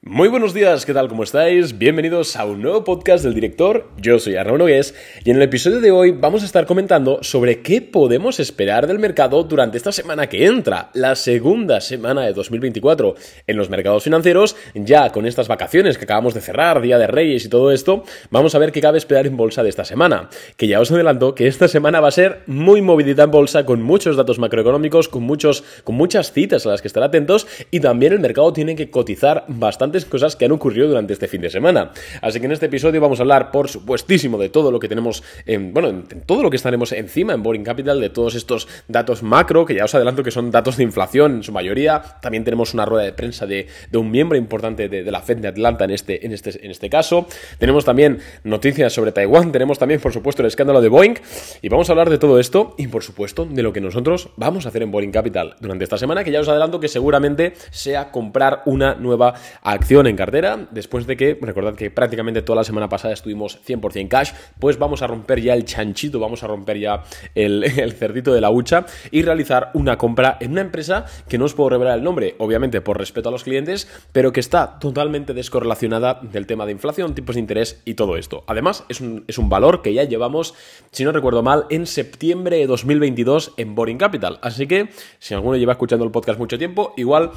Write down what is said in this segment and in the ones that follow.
Muy buenos días, ¿qué tal? ¿Cómo estáis? Bienvenidos a un nuevo podcast del director. Yo soy Arnaud Nogués y en el episodio de hoy vamos a estar comentando sobre qué podemos esperar del mercado durante esta semana que entra, la segunda semana de 2024 en los mercados financieros. Ya con estas vacaciones que acabamos de cerrar, Día de Reyes y todo esto, vamos a ver qué cabe esperar en bolsa de esta semana. Que ya os adelanto que esta semana va a ser muy movidita en bolsa con muchos datos macroeconómicos, con, muchos, con muchas citas a las que estar atentos y también el mercado tiene que cotizar bastante cosas que han ocurrido durante este fin de semana. Así que en este episodio vamos a hablar, por supuestísimo, de todo lo que tenemos, en, bueno, en todo lo que estaremos encima en Boring Capital, de todos estos datos macro, que ya os adelanto que son datos de inflación en su mayoría. También tenemos una rueda de prensa de, un miembro importante de, la Fed de Atlanta en este, en, este, en este caso. Tenemos también noticias sobre Taiwán, tenemos también, por supuesto, el escándalo de Boeing. Y vamos a hablar de todo esto y, por supuesto, de lo que nosotros vamos a hacer en Boring Capital durante esta semana, que ya os adelanto que seguramente sea comprar una nueva acción en cartera, después de que, recordad que prácticamente toda la semana pasada estuvimos 100% cash, pues vamos a romper ya el chanchito, vamos a romper ya el, cerdito de la hucha y realizar una compra en una empresa que no os puedo revelar el nombre, obviamente por respeto a los clientes, pero que está totalmente descorrelacionada del tema de inflación, tipos de interés y todo esto. Además, es un, es un valor que ya llevamos, si no recuerdo mal, en septiembre de 2022 en Boring Capital. Así que, si alguno lleva escuchando el podcast mucho tiempo, igual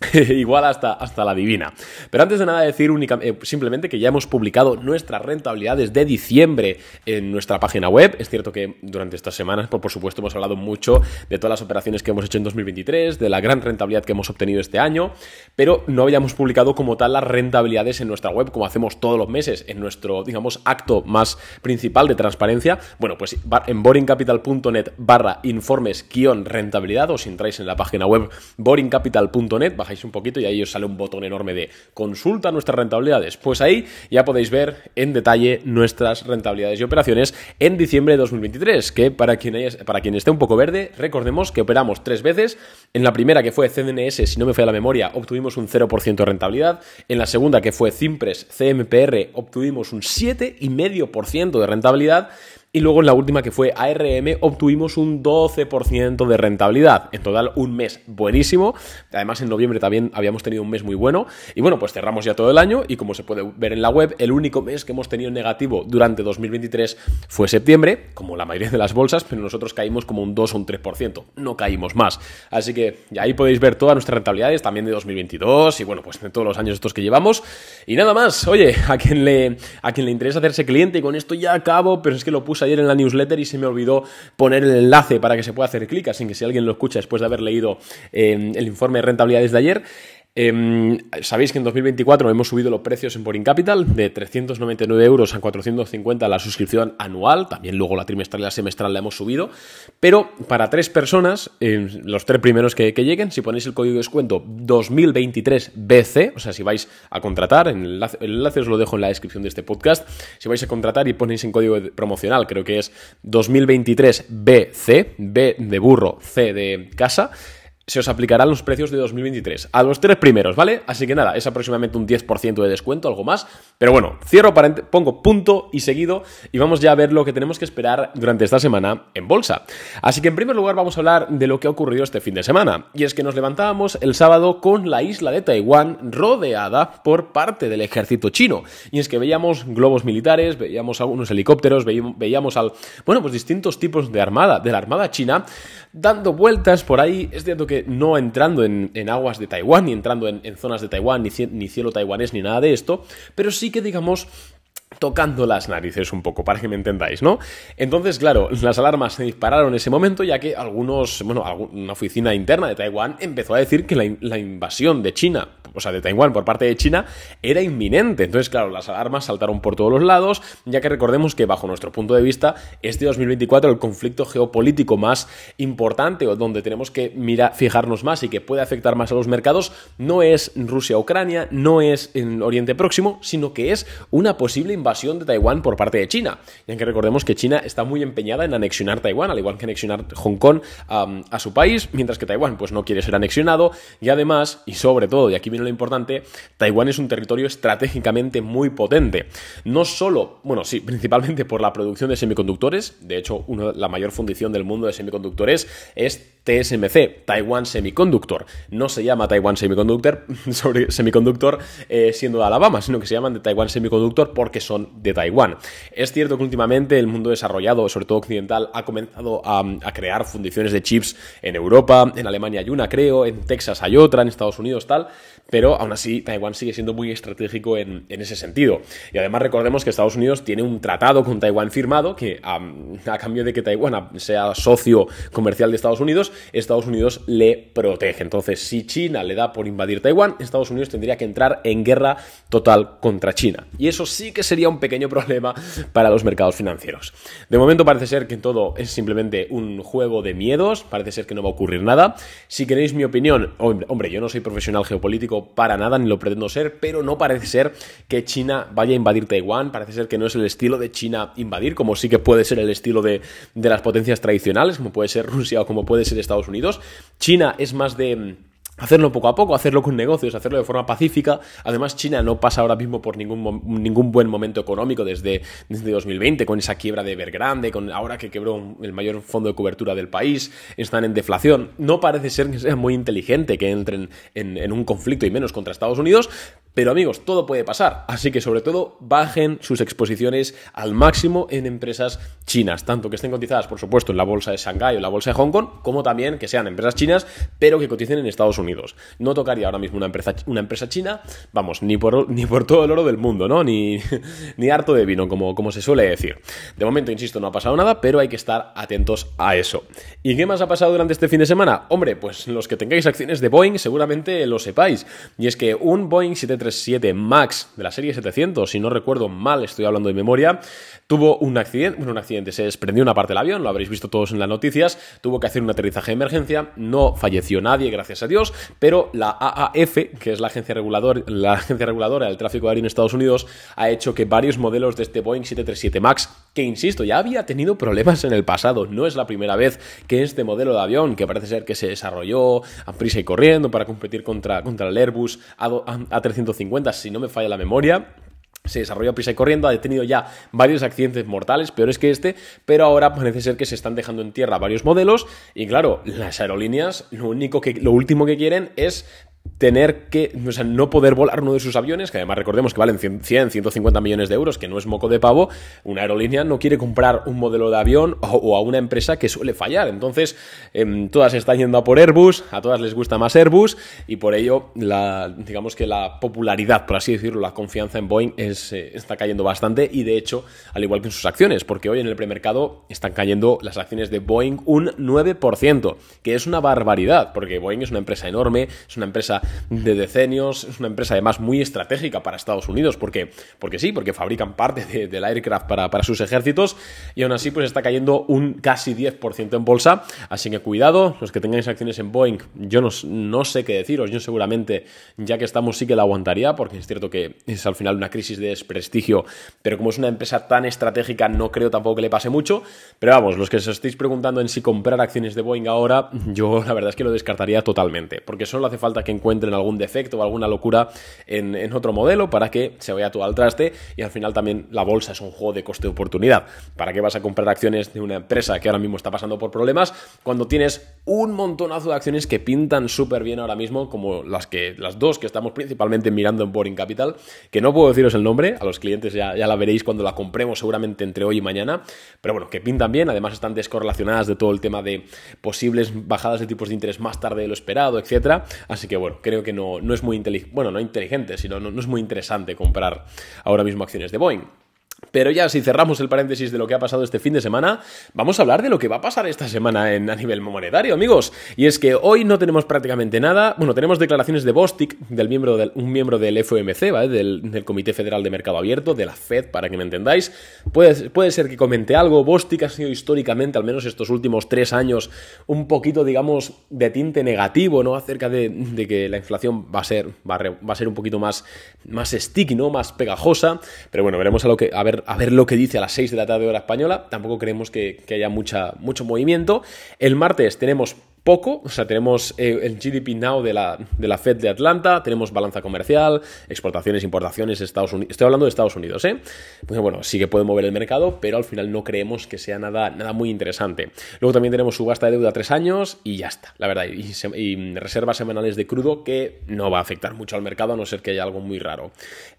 Igual hasta, hasta la divina. Pero antes de nada decir únicamente, eh, simplemente que ya hemos publicado nuestras rentabilidades de diciembre en nuestra página web. Es cierto que durante estas semanas, por, por supuesto, hemos hablado mucho de todas las operaciones que hemos hecho en 2023, de la gran rentabilidad que hemos obtenido este año, pero no habíamos publicado como tal las rentabilidades en nuestra web, como hacemos todos los meses en nuestro, digamos, acto más principal de transparencia. Bueno, pues en boringcapital.net barra informes-rentabilidad o si entráis en la página web boringcapital.net bajáis un poquito y ahí os sale un botón enorme de consulta nuestras rentabilidades. Pues ahí ya podéis ver en detalle nuestras rentabilidades y operaciones en diciembre de 2023, que para quien, para quien esté un poco verde, recordemos que operamos tres veces. En la primera, que fue CNS, si no me falla la memoria, obtuvimos un 0% de rentabilidad. En la segunda, que fue Cimpres CMPR, obtuvimos un 7,5% de rentabilidad. Y luego en la última que fue ARM obtuvimos un 12% de rentabilidad. En total un mes buenísimo. Además en noviembre también habíamos tenido un mes muy bueno. Y bueno, pues cerramos ya todo el año y como se puede ver en la web, el único mes que hemos tenido negativo durante 2023 fue septiembre, como la mayoría de las bolsas, pero nosotros caímos como un 2 o un 3%. No caímos más. Así que ahí podéis ver todas nuestras rentabilidades también de 2022 y bueno, pues de todos los años estos que llevamos. Y nada más, oye, a quien le, a quien le interesa hacerse cliente y con esto ya acabo, pero es que lo puse ayer en la newsletter y se me olvidó poner el enlace para que se pueda hacer clic, así que si alguien lo escucha después de haber leído eh, el informe de rentabilidades de ayer, Em, sabéis que en 2024 hemos subido los precios en Boring Capital de 399 euros a 450 la suscripción anual, también luego la trimestral y la semestral la hemos subido, pero para tres personas, los tres primeros que, lleguen, si ponéis el código de descuento 2023BC, o sea, si vais a contratar, el enlace, os lo dejo en la descripción de este podcast, si vais a contratar y ponéis en código promocional, creo que es 2023BC, B de burro, C de casa, se os aplicarán los precios de 2023. A los tres primeros, ¿vale? Así que nada, es aproximadamente un 10% de descuento, algo más. Pero bueno, cierro, pongo punto y seguido y vamos ya a ver lo que tenemos que esperar durante esta semana en bolsa. Así que en primer lugar vamos a hablar de lo que ha ocurrido este fin de semana. Y es que nos levantábamos el sábado con la isla de Taiwán rodeada por parte del ejército chino. Y es que veíamos globos militares, veíamos algunos helicópteros, veíamos al, bueno, pues distintos tipos de armada, de la armada china, dando vueltas por ahí. Es cierto que no entrando en, aguas de Taiwán, ni entrando en, zonas de Taiwán, ni, ni cielo taiwanés, ni nada de esto, pero sí que digamos tocando las narices un poco, para que me entendáis, ¿no? Entonces, claro, las alarmas se dispararon en ese momento, ya que algunos, bueno, una oficina interna de Taiwán empezó a decir que la, invasión de China, o sea, de Taiwán por parte de China, era inminente. Entonces, claro, las alarmas saltaron por todos los lados, ya que recordemos que, bajo nuestro punto de vista, este 2024 el conflicto geopolítico más importante o donde tenemos que mirar, fijarnos más y que puede afectar más a los mercados, no es Rusia-Ucrania, no es en Oriente Próximo, sino que es una posible invasión de Taiwán por parte de China. Y aunque recordemos que China está muy empeñada en anexionar Taiwán, al igual que anexionar Hong Kong a su país, mientras que Taiwán pues no quiere ser anexionado y además, y sobre todo, y aquí viene lo importante, Taiwán es un territorio estratégicamente muy potente. No solo, bueno, sí, principalmente por la producción de semiconductores, de hecho, la mayor fundición del mundo de semiconductores es TSMC, Taiwan Semiconductor. No se llama Taiwan Semiconductor, sobre semiconductor eh, siendo de Alabama, sino que se llaman de Taiwan Semiconductor porque son de Taiwán. Es cierto que últimamente el mundo desarrollado, sobre todo occidental, ha comenzado a, crear fundiciones de chips en Europa, en Alemania hay una, creo, en Texas hay otra, en Estados Unidos tal, pero aún así Taiwán sigue siendo muy estratégico en, ese sentido. Y además recordemos que Estados Unidos tiene un tratado con Taiwán firmado que a, a cambio de que Taiwán sea socio comercial de Estados Unidos, Estados Unidos le protege. Entonces, si China le da por invadir Taiwán, Estados Unidos tendría que entrar en guerra total contra China. Y eso sí que sería un pequeño problema para los mercados financieros. De momento parece ser que todo es simplemente un juego de miedos, parece ser que no va a ocurrir nada. Si queréis mi opinión, hombre, yo no soy profesional geopolítico para nada, ni lo pretendo ser, pero no parece ser que China vaya a invadir Taiwán, parece ser que no es el estilo de China invadir, como sí que puede ser el estilo de, de las potencias tradicionales, como puede ser Rusia o como puede ser Estados Unidos. China es más de hacerlo poco a poco, hacerlo con negocios, hacerlo de forma pacífica. Además, China no pasa ahora mismo por ningún, ningún buen momento económico desde, desde 2020, con esa quiebra de Evergrande, con ahora que quebró el mayor fondo de cobertura del país, están en deflación. No parece ser que sea muy inteligente que entren en, en un conflicto y menos contra Estados Unidos, pero amigos, todo puede pasar, así que sobre todo bajen sus exposiciones al máximo en empresas chinas, tanto que estén cotizadas, por supuesto, en la bolsa de Shanghái o en la bolsa de Hong Kong, como también que sean empresas chinas, pero que coticen en Estados Unidos. No tocaría ahora mismo una empresa, una empresa china, vamos, ni por, ni por todo el oro del mundo, ¿no? Ni, ni harto de vino, como, como se suele decir. De momento, insisto, no ha pasado nada, pero hay que estar atentos a eso. ¿Y qué más ha pasado durante este fin de semana? Hombre, pues los que tengáis acciones de Boeing seguramente lo sepáis. Y es que un Boeing 737 7 Max de la serie 700, si no recuerdo mal, estoy hablando de memoria, tuvo un accidente, bueno, un accidente, se desprendió una parte del avión, lo habréis visto todos en las noticias, tuvo que hacer un aterrizaje de emergencia, no falleció nadie, gracias a Dios, pero la AAF, que es la agencia, regulador, la agencia reguladora del tráfico aéreo en Estados Unidos, ha hecho que varios modelos de este Boeing 737 Max, que insisto, ya había tenido problemas en el pasado, no es la primera vez que este modelo de avión, que parece ser que se desarrolló a prisa y corriendo para competir contra, contra el Airbus A350, si no me falla la memoria, se desarrolla prisa y corriendo, ha tenido ya varios accidentes mortales, peores que este, pero ahora parece ser que se están dejando en tierra varios modelos y claro, las aerolíneas lo único que lo último que quieren es tener que, o sea, no poder volar uno de sus aviones, que además recordemos que valen 100, 150 millones de euros, que no es moco de pavo, una aerolínea no quiere comprar un modelo de avión o, a una empresa que suele fallar. Entonces, em, todas están yendo a por Airbus, a todas les gusta más Airbus y por ello, digamos que la popularidad, por así decirlo, la confianza en Boeing eh, está cayendo bastante y de hecho, al igual que en sus acciones, porque hoy en el premercado están cayendo las acciones de Boeing un 9%, que es una barbaridad, porque Boeing es una empresa enorme, es una empresa de decenios, es una empresa además muy estratégica para Estados Unidos, porque, porque sí, porque fabrican parte del aircraft para, para, sus ejércitos y aún así pues está cayendo un casi 10% en bolsa, así que cuidado, los que tengáis acciones en Boeing, yo no, no sé qué deciros, yo seguramente ya que estamos sí que la aguantaría, porque es cierto que es al final una crisis de desprestigio, pero como es una empresa tan estratégica no creo tampoco que le pase mucho, pero vamos, los que os estéis preguntando en si comprar acciones de Boeing ahora, yo la verdad es que lo descartaría totalmente, porque solo hace falta que encuentre en algún defecto o alguna locura en, otro modelo para que se vaya todo al traste y al final también la bolsa es un juego de coste-oportunidad. ¿Para qué vas a comprar acciones de una empresa que ahora mismo está pasando por problemas cuando tienes un montonazo de acciones que pintan súper bien ahora mismo como las, que, las dos que estamos principalmente mirando en Boring Capital, que no puedo deciros el nombre, a los clientes ya, ya la veréis cuando la compremos seguramente entre hoy y mañana, pero bueno, que pintan bien, además están descorrelacionadas de todo el tema de posibles bajadas de tipos de interés más tarde de lo esperado, etcétera, así que bueno, creo que no, no es muy inteligente, bueno, no inteligente, sino no, no es muy interesante comprar ahora mismo acciones de Boeing. Pero ya si cerramos el paréntesis de lo que ha pasado este fin de semana, vamos a hablar de lo que va a pasar esta semana en, a nivel monetario, amigos. Y es que hoy no tenemos prácticamente nada. Bueno, tenemos declaraciones de Bostic, del miembro del, un miembro del FOMC, ¿vale? Del, Comité Federal de Mercado Abierto, de la Fed, para que me entendáis. Puede, puede ser que comente algo. Bostic ha sido históricamente, al menos estos últimos tres años, un poquito, digamos, de tinte negativo, ¿no? Acerca de, que la inflación va a ser, va a, ser un poquito más, más sticky, ¿no? Más pegajosa. Pero bueno, veremos a lo que. A ver lo que dice a las 6 de la tarde hora española. Tampoco creemos que, haya mucha, mucho movimiento. El martes tenemos poco, o sea, tenemos eh, el GDP Now de la, de la Fed de Atlanta, tenemos balanza comercial, exportaciones, importaciones, Estados Unidos, estoy hablando de Estados Unidos, ¿eh? Pues bueno, sí que puede mover el mercado, pero al final no creemos que sea nada, nada muy interesante. Luego también tenemos subasta de deuda a tres años y ya está, la verdad, y, y reservas semanales de crudo que no va a afectar mucho al mercado a no ser que haya algo muy raro.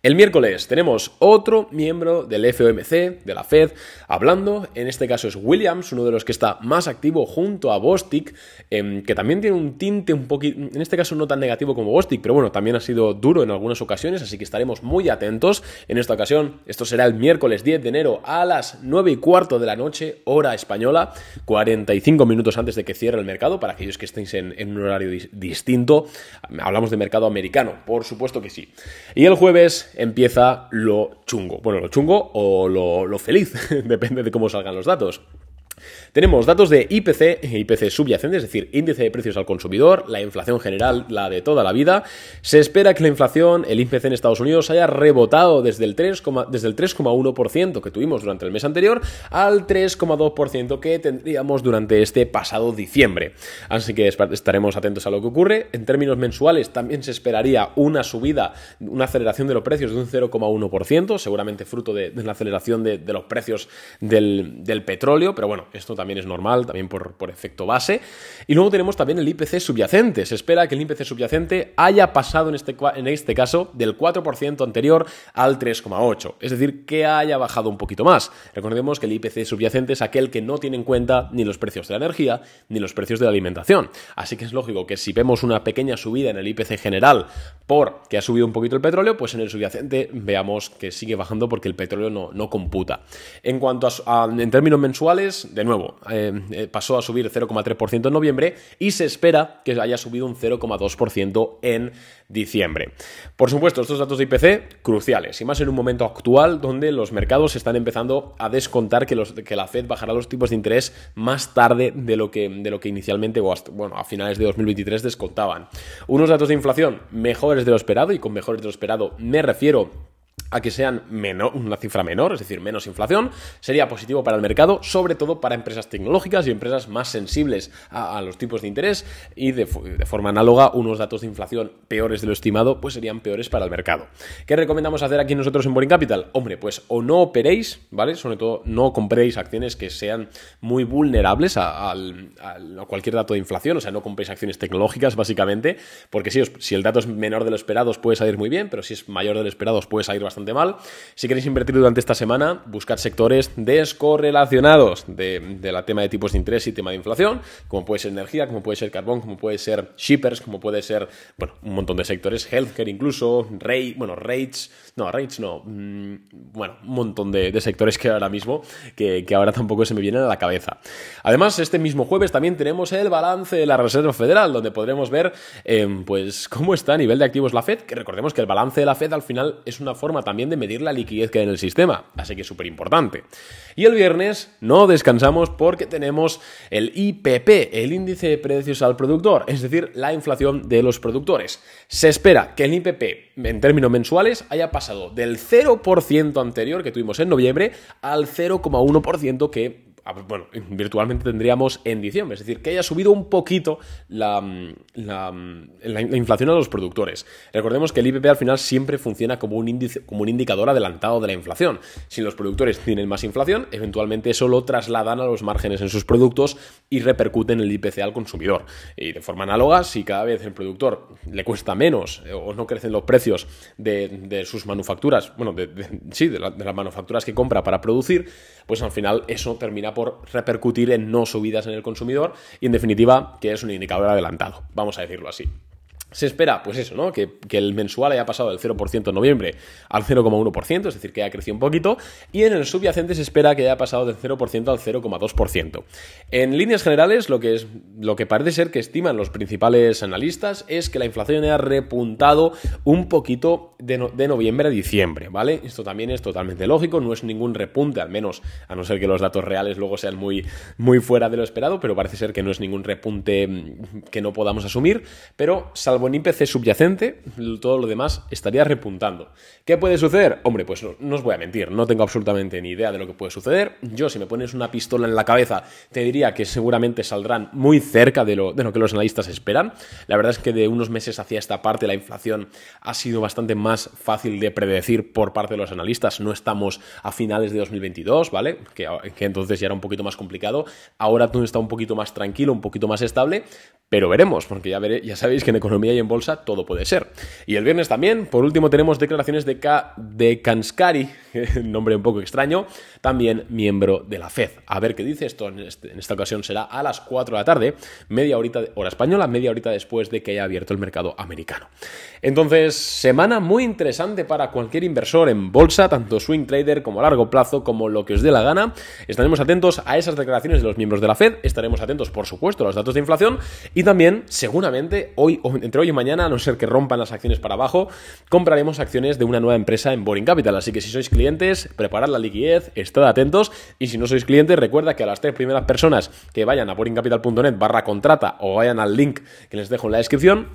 El miércoles tenemos otro miembro del FOMC, de la Fed, hablando, en este caso es Williams, uno de los que está más activo junto a Bostic, Em, que también tiene un tinte un poquito, en este caso no tan negativo como Bostic, pero bueno, también ha sido duro en algunas ocasiones, así que estaremos muy atentos. En esta ocasión, esto será el miércoles 10 de enero a las 9 y cuarto de la noche, hora española, 45 minutos antes de que cierre el mercado, para aquellos que estéis en, un horario distinto. Hablamos de mercado americano, por supuesto que sí. Y el jueves empieza lo chungo. Bueno, lo chungo o lo feliz, depende de cómo salgan los datos. Tenemos datos de IPC, IPC subyacente, es decir, índice de precios al consumidor, la inflación general, la de toda la vida. Se espera que la inflación, el IPC en Estados Unidos, haya rebotado desde el 3,1% que tuvimos durante el mes anterior al 3,2% que tendríamos durante este pasado diciembre. Así que estaremos atentos a lo que ocurre. En términos mensuales también se esperaría una subida, una aceleración de los precios de un 0,1%, seguramente fruto de, la aceleración de, los precios del petróleo, pero bueno, esto también es normal, también por, efecto base. Y luego tenemos también el IPC subyacente. Se espera que el IPC subyacente haya pasado en este, en este caso del 4% anterior al 3,8%. Es decir, que haya bajado un poquito más. Recordemos que el IPC subyacente es aquel que no tiene en cuenta ni los precios de la energía ni los precios de la alimentación. Así que es lógico que si vemos una pequeña subida en el IPC general porque ha subido un poquito el petróleo, pues en el subyacente veamos que sigue bajando porque el petróleo no, no computa. En cuanto a, en términos mensuales, de nuevo, eh, eh, pasó a subir 0,3% en noviembre y se espera que haya subido un 0,2% en diciembre. Por supuesto, estos datos de IPC cruciales y más en un momento actual donde los mercados están empezando a descontar que, la Fed bajará los tipos de interés más tarde de lo que, inicialmente, bueno, a finales de 2023 descontaban. Unos datos de inflación mejores de lo esperado y con mejores de lo esperado me refiero a que sean menor, una cifra menor, es decir, menos inflación, sería positivo para el mercado, sobre todo para empresas tecnológicas y empresas más sensibles a, los tipos de interés y de, forma análoga unos datos de inflación peores de lo estimado, pues serían peores para el mercado. ¿Qué recomendamos hacer aquí nosotros en Boring Capital? Hombre, pues o no operéis, ¿vale? Sobre todo no compréis acciones que sean muy vulnerables a, cualquier dato de inflación, o sea, no compréis acciones tecnológicas básicamente, porque si, si el dato es menor de lo esperado os puede salir muy bien, pero si es mayor de lo esperado os puede salir bastante mal. Si queréis invertir durante esta semana, buscar sectores descorrelacionados de, la tema de tipos de interés y tema de inflación, como puede ser energía, como puede ser carbón, como puede ser shippers, como puede ser, bueno, un montón de sectores, healthcare incluso, rate, bueno, rates, no, rates no, mm, bueno, un montón de, sectores que ahora mismo, que, ahora tampoco se me vienen a la cabeza. Además, este mismo jueves también tenemos el balance de la Reserva Federal, donde podremos ver, em, pues, cómo está a nivel de activos la Fed, que recordemos que el balance de la Fed al final es una forma también de medir la liquidez que hay en el sistema, así que es súper importante. Y el viernes no descansamos porque tenemos el IPP, el índice de precios al productor, es decir, la inflación de los productores. Se espera que el IPP en términos mensuales haya pasado del 0% anterior que tuvimos en noviembre al 0,1% que bueno, virtualmente tendríamos en diciembre. Es decir, que haya subido un poquito la, inflación a los productores. Recordemos que el IPP al final siempre funciona como un, índice, como un indicador adelantado de la inflación. Si los productores tienen más inflación, eventualmente eso lo trasladan a los márgenes en sus productos y repercuten el IPC al consumidor. Y de forma análoga, si cada vez el productor le cuesta menos eh, o no crecen los precios de, sus manufacturas, bueno, sí, de, de las manufacturas que compra para producir, pues al final eso termina por repercutir en no subidas en el consumidor y en definitiva que es un indicador adelantado, vamos a decirlo así. Se espera, pues eso, ¿no? Que, el mensual haya pasado del 0% en noviembre al 0,1%, es decir, que haya crecido un poquito, y en el subyacente se espera que haya pasado del 0% al 0,2%. En líneas generales, lo que, es, lo que parece ser que estiman los principales analistas es que la inflación haya repuntado un poquito de, de noviembre a diciembre, ¿vale? Esto también es totalmente lógico, no es ningún repunte, al menos a no ser que los datos reales luego sean muy, muy fuera de lo esperado, pero parece ser que no es ningún repunte mm, que no podamos asumir, pero salvo salvo en subyacente, todo lo demás estaría repuntando. ¿Qué puede suceder? Hombre, pues no, os voy a mentir, no tengo absolutamente ni idea de lo que puede suceder. Yo, si me pones una pistola en la cabeza, te diría que seguramente saldrán muy cerca de lo, de que los analistas esperan. La verdad es que de unos meses hacia esta parte la inflación ha sido bastante más fácil de predecir por parte de los analistas. No estamos a finales de 2022, ¿vale? Que, entonces ya era un poquito más complicado. Ahora todo está un poquito más tranquilo, un poquito más estable, pero veremos, porque ya, ya sabéis que en economía y en bolsa todo puede ser. Y el viernes también, por último, tenemos declaraciones de, Ka, de Kanskari, nombre un poco extraño, también miembro de la FED. A ver qué dice esto, en, este, esta ocasión será a las 4 de la tarde, media horita, hora española, media horita después de que haya abierto el mercado americano. Entonces, semana muy interesante para cualquier inversor en bolsa, tanto swing trader como a largo plazo, como lo que os dé la gana. Estaremos atentos a esas declaraciones de los miembros de la FED, estaremos atentos, por supuesto, a los datos de inflación y también, seguramente, hoy, entre hoy y mañana, a no ser que rompan las acciones para abajo, compraremos acciones de una nueva empresa en Boring Capital. Así que si sois clientes, preparad la liquidez, estad atentos. Y si no sois clientes, recuerda que a las tres primeras personas que vayan a boringcapital.net barra contrata o vayan al link que les dejo en la descripción,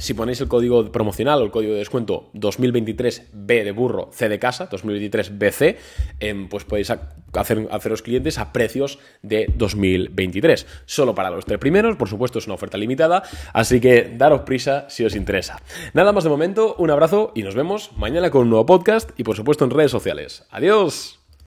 si ponéis el código promocional o el código de descuento 2023B de burro, C de casa, 2023BC, em, pues podéis hacer, haceros clientes a precios de 2023. Solo para los tres primeros, por supuesto es una oferta limitada, así que daros prisa si os interesa. Nada más de momento, un abrazo y nos vemos mañana con un nuevo podcast y por supuesto en redes sociales. Adiós.